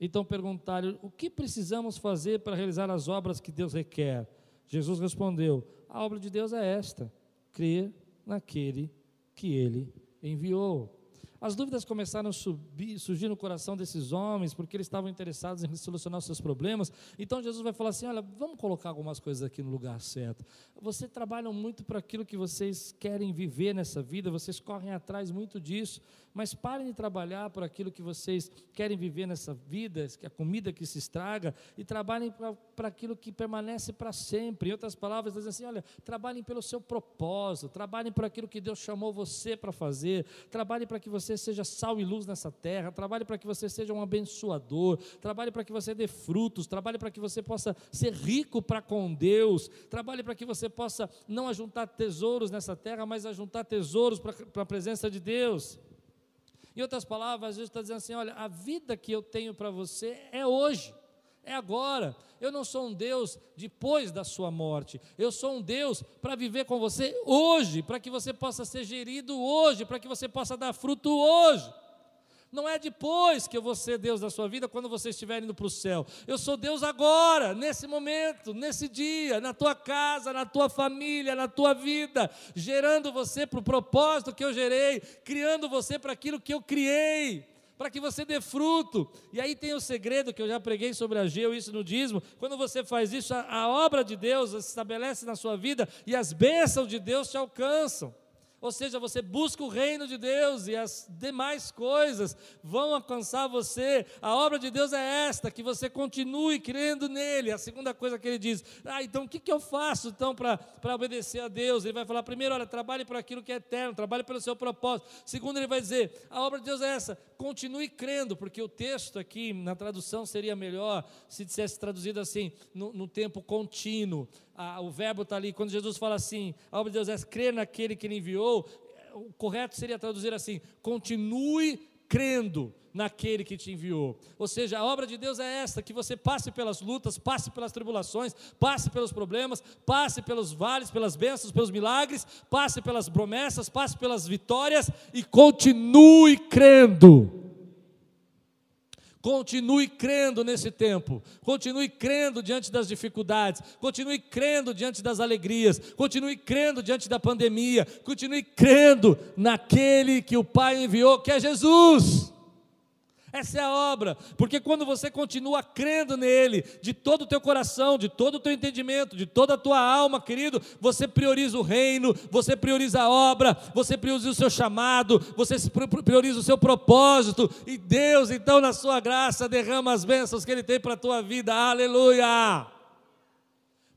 Então perguntaram: o que precisamos fazer para realizar as obras que Deus requer? Jesus respondeu: a obra de Deus é esta: crer naquele que ele enviou. As dúvidas começaram a subir, surgir no coração desses homens, porque eles estavam interessados em solucionar os seus problemas. Então Jesus vai falar assim: olha, vamos colocar algumas coisas aqui no lugar certo. Vocês trabalham muito para aquilo que vocês querem viver nessa vida, vocês correm atrás muito disso, mas parem de trabalhar por aquilo que vocês querem viver nessa vida, que é a comida que se estraga, e trabalhem para aquilo que permanece para sempre. Em outras palavras, dizem assim: olha, trabalhem pelo seu propósito, trabalhem por aquilo que Deus chamou você para fazer, trabalhem para que você seja sal e luz nessa terra, trabalhe para que você seja um abençoador, trabalhe para que você dê frutos, trabalhe para que você possa ser rico para com Deus, trabalhe para que você possa não ajuntar tesouros nessa terra, mas ajuntar tesouros para a presença de Deus. Em outras palavras, Jesus está dizendo assim: olha, a vida que eu tenho para você é hoje, é agora. Eu não sou um Deus depois da sua morte. Eu sou um Deus para viver com você hoje, para que você possa ser gerido hoje, para que você possa dar fruto hoje. Não é depois que eu vou ser Deus da sua vida, quando você estiver indo para o céu. Eu sou Deus agora, nesse momento, nesse dia, na tua casa, na tua família, na tua vida, gerando você para o propósito que eu gerei, criando você para aquilo que eu criei para que você dê fruto. E aí tem o segredo que eu já preguei sobre a Geu, isso no dízimo. Quando você faz isso, a, a obra de Deus se estabelece na sua vida e as bênçãos de Deus te alcançam. Ou seja, você busca o reino de Deus e as demais coisas vão alcançar você. A obra de Deus é esta, que você continue crendo nele. A segunda coisa que ele diz: Ah, então o que, que eu faço então para obedecer a Deus? Ele vai falar: primeiro, olha, trabalhe por aquilo que é eterno, trabalhe pelo seu propósito. Segundo, ele vai dizer: a obra de Deus é essa, continue crendo, porque o texto aqui na tradução seria melhor se dissesse traduzido assim, no, no tempo contínuo a, o verbo está ali, quando Jesus fala assim, a obra de Deus é crer naquele que ele enviou, o correto seria traduzir assim: continue crendo naquele que te enviou. Ou seja, a obra de Deus é esta: que você passe pelas lutas, passe pelas tribulações, passe pelos problemas, passe pelos vales, pelas bênçãos, pelos milagres, passe pelas promessas, passe pelas vitórias e continue crendo. Continue crendo nesse tempo, continue crendo diante das dificuldades, continue crendo diante das alegrias, continue crendo diante da pandemia, continue crendo naquele que o Pai enviou, que é Jesus. Essa é a obra, porque quando você continua crendo nele, de todo o teu coração, de todo o teu entendimento, de toda a tua alma, querido, você prioriza o reino, você prioriza a obra, você prioriza o seu chamado, você prioriza o seu propósito, e Deus, então, na sua graça, derrama as bênçãos que Ele tem para a tua vida, aleluia!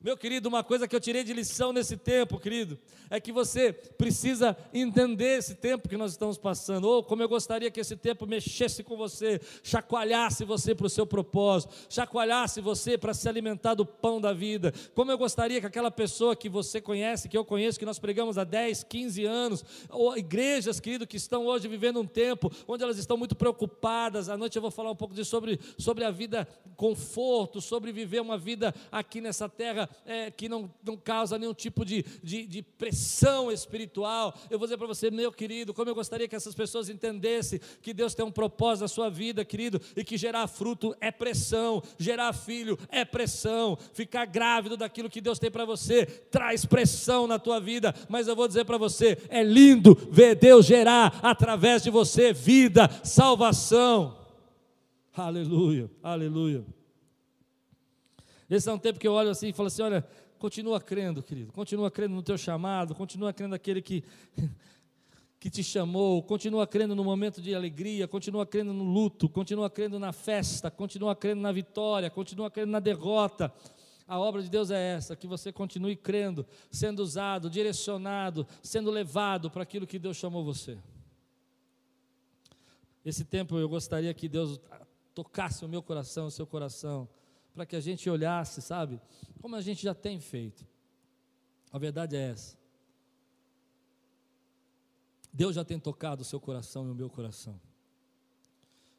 Meu querido, uma coisa que eu tirei de lição nesse tempo, querido, é que você precisa entender esse tempo que nós estamos passando. Ou como eu gostaria que esse tempo mexesse com você, chacoalhasse você para o seu propósito, chacoalhasse você para se alimentar do pão da vida. Como eu gostaria que aquela pessoa que você conhece, que eu conheço, que nós pregamos há 10, 15 anos, ou igrejas, querido, que estão hoje vivendo um tempo onde elas estão muito preocupadas. À noite eu vou falar um pouco de sobre, sobre a vida conforto, sobre viver uma vida aqui nessa terra é, que não, não causa nenhum tipo de, de, de pressão espiritual. Eu vou dizer para você, meu querido, como eu gostaria que essas pessoas entendessem que Deus tem um propósito na sua vida, querido, e que gerar fruto é pressão, gerar filho é pressão, ficar grávido daquilo que Deus tem para você traz pressão na tua vida, mas eu vou dizer para você, é lindo ver Deus gerar através de você vida, salvação. Aleluia, aleluia. Esse é um tempo que eu olho assim e falo assim: olha, continua crendo, querido, continua crendo no teu chamado, continua crendo naquele que, (laughs) que te chamou, continua crendo no momento de alegria, continua crendo no luto, continua crendo na festa, continua crendo na vitória, continua crendo na derrota. A obra de Deus é essa, que você continue crendo, sendo usado, direcionado, sendo levado para aquilo que Deus chamou você. Esse tempo eu gostaria que Deus tocasse o meu coração, o seu coração para que a gente olhasse, sabe, como a gente já tem feito. A verdade é essa. Deus já tem tocado o seu coração e o meu coração.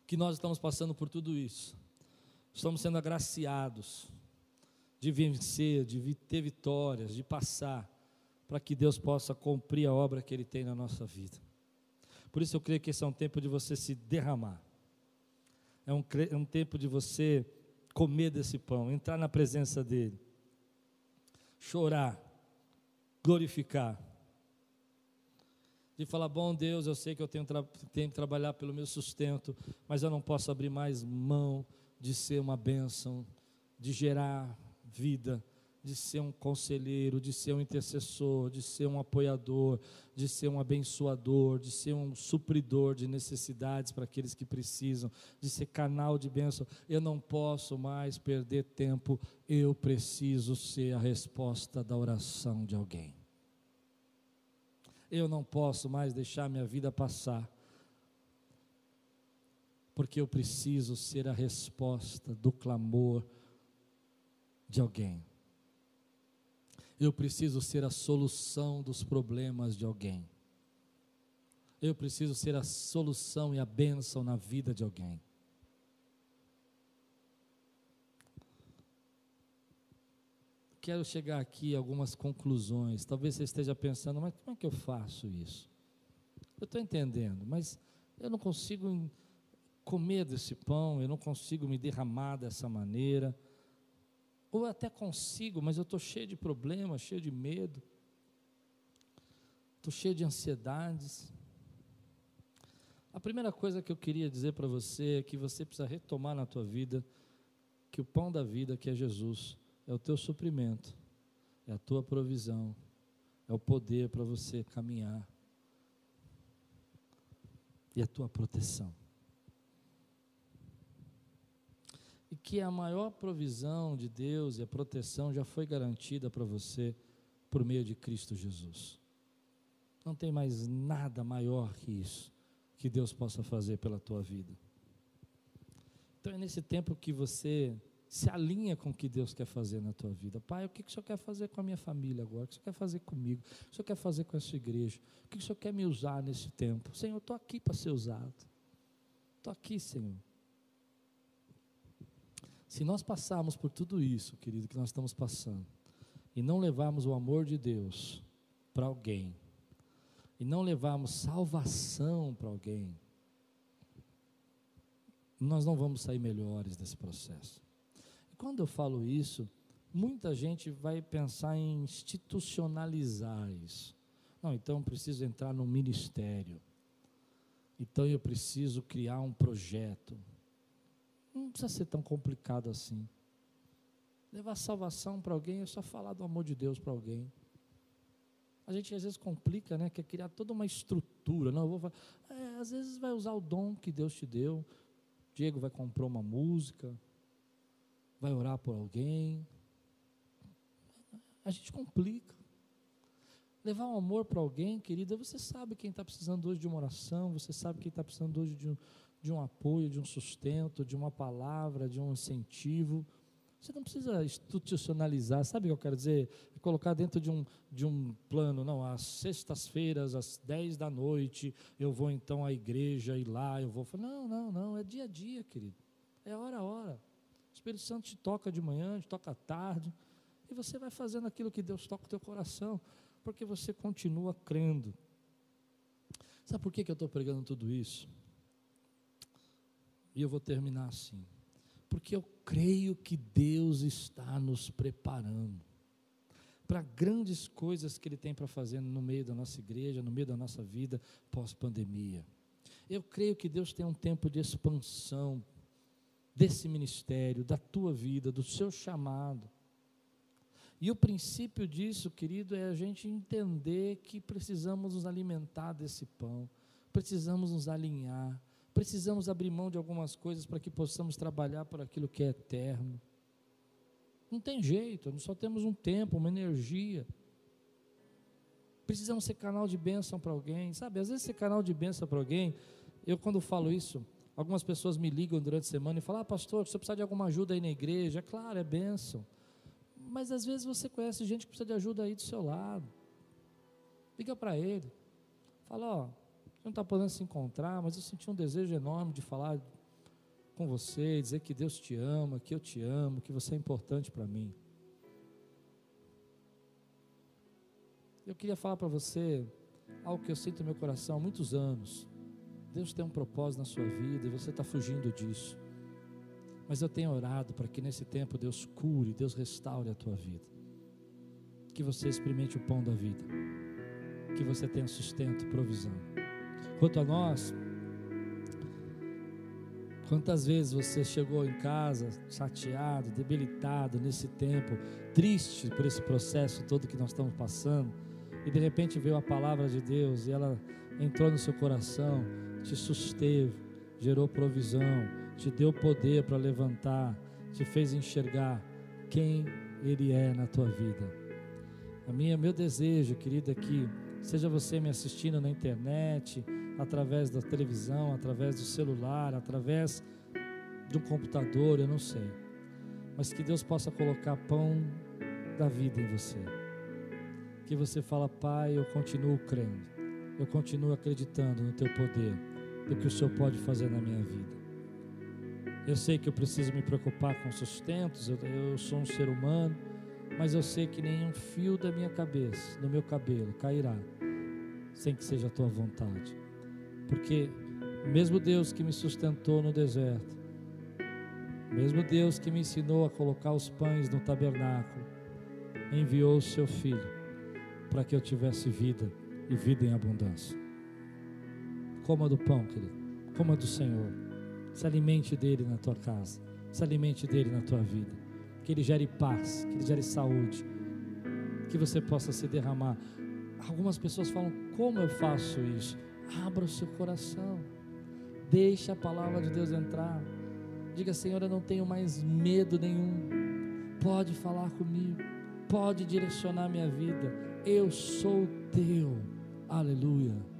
Que nós estamos passando por tudo isso. Estamos sendo agraciados de vencer, de ter vitórias, de passar, para que Deus possa cumprir a obra que Ele tem na nossa vida. Por isso eu creio que esse é um tempo de você se derramar. É um, é um tempo de você comer desse pão, entrar na presença dEle, chorar, glorificar, de falar: Bom Deus, eu sei que eu tenho, tra tenho que trabalhar pelo meu sustento, mas eu não posso abrir mais mão de ser uma bênção, de gerar vida de ser um conselheiro, de ser um intercessor, de ser um apoiador, de ser um abençoador, de ser um supridor de necessidades para aqueles que precisam, de ser canal de bênção. Eu não posso mais perder tempo, eu preciso ser a resposta da oração de alguém. Eu não posso mais deixar minha vida passar, porque eu preciso ser a resposta do clamor de alguém. Eu preciso ser a solução dos problemas de alguém. Eu preciso ser a solução e a bênção na vida de alguém. quero chegar aqui a algumas conclusões. Talvez você esteja pensando, mas como é que eu faço isso? Eu estou entendendo, mas eu não consigo comer desse pão, eu não consigo me derramar dessa maneira. Ou até consigo, mas eu estou cheio de problemas, cheio de medo, estou cheio de ansiedades. A primeira coisa que eu queria dizer para você é que você precisa retomar na tua vida que o pão da vida, que é Jesus, é o teu suprimento, é a tua provisão, é o poder para você caminhar e a tua proteção. E que a maior provisão de Deus e a proteção já foi garantida para você por meio de Cristo Jesus. Não tem mais nada maior que isso que Deus possa fazer pela tua vida. Então é nesse tempo que você se alinha com o que Deus quer fazer na tua vida. Pai, o que, que o Senhor quer fazer com a minha família agora? O que o Senhor quer fazer comigo? O que o Senhor quer fazer com essa igreja? O que o Senhor quer me usar nesse tempo? Senhor, eu estou aqui para ser usado. Estou aqui, Senhor. Se nós passarmos por tudo isso, querido, que nós estamos passando, e não levarmos o amor de Deus para alguém, e não levarmos salvação para alguém, nós não vamos sair melhores desse processo. E quando eu falo isso, muita gente vai pensar em institucionalizar isso. Não, então eu preciso entrar no ministério. Então eu preciso criar um projeto. Não precisa ser tão complicado assim. Levar salvação para alguém é só falar do amor de Deus para alguém. A gente às vezes complica, né? Quer criar toda uma estrutura. Não, vou falar. É, às vezes vai usar o dom que Deus te deu. Diego vai comprar uma música, vai orar por alguém. A gente complica. Levar um amor para alguém, querida, você sabe quem está precisando hoje de uma oração, você sabe quem está precisando hoje de um, de um apoio, de um sustento, de uma palavra, de um incentivo. Você não precisa institucionalizar, sabe o que eu quero dizer? É colocar dentro de um, de um plano, não, às sextas-feiras, às 10 da noite, eu vou então à igreja e lá eu vou. Não, não, não, é dia a dia, querido. É hora a hora. O Espírito Santo te toca de manhã, te toca à tarde, e você vai fazendo aquilo que Deus toca o teu coração, porque você continua crendo. Sabe por que, que eu estou pregando tudo isso? E eu vou terminar assim porque eu creio que Deus está nos preparando para grandes coisas que Ele tem para fazer no meio da nossa igreja, no meio da nossa vida pós-pandemia. Eu creio que Deus tem um tempo de expansão desse ministério, da tua vida, do seu chamado. E o princípio disso, querido, é a gente entender que precisamos nos alimentar desse pão, precisamos nos alinhar, precisamos abrir mão de algumas coisas para que possamos trabalhar por aquilo que é eterno. Não tem jeito, nós só temos um tempo, uma energia. Precisamos ser canal de bênção para alguém, sabe? Às vezes ser canal de bênção para alguém, eu quando falo isso, algumas pessoas me ligam durante a semana e falam: Ah, pastor, você precisa de alguma ajuda aí na igreja? Claro, é bênção. Mas às vezes você conhece gente que precisa de ajuda aí do seu lado. Liga para ele. Fala: Ó, não está podendo se encontrar, mas eu senti um desejo enorme de falar com você, dizer que Deus te ama, que eu te amo, que você é importante para mim. Eu queria falar para você algo que eu sinto no meu coração há muitos anos. Deus tem um propósito na sua vida e você está fugindo disso. Mas eu tenho orado para que nesse tempo Deus cure, Deus restaure a tua vida. Que você experimente o pão da vida. Que você tenha sustento, provisão. Quanto a nós, quantas vezes você chegou em casa chateado, debilitado nesse tempo, triste por esse processo todo que nós estamos passando, e de repente veio a palavra de Deus e ela entrou no seu coração, te susteve, gerou provisão, te deu poder para levantar, te fez enxergar quem Ele é na tua vida. A minha, meu desejo, querida, é que seja você me assistindo na internet, através da televisão, através do celular, através de um computador, eu não sei. Mas que Deus possa colocar pão da vida em você. Que você fala, Pai, eu continuo crendo, eu continuo acreditando no Teu poder, do que o Senhor pode fazer na minha vida. Eu sei que eu preciso me preocupar com sustentos, eu, eu sou um ser humano, mas eu sei que nenhum fio da minha cabeça, do meu cabelo, cairá, sem que seja a tua vontade. Porque, mesmo Deus que me sustentou no deserto, mesmo Deus que me ensinou a colocar os pães no tabernáculo, enviou o seu filho para que eu tivesse vida e vida em abundância. Coma do pão, querido, coma do Senhor, se alimente dele na tua casa, se alimente dele na tua vida, que ele gere paz, que ele gere saúde, que você possa se derramar. Algumas pessoas falam: como eu faço isso? Abra o seu coração, deixa a palavra de Deus entrar. Diga, Senhor, eu não tenho mais medo nenhum. Pode falar comigo, pode direcionar minha vida. Eu sou teu. Aleluia.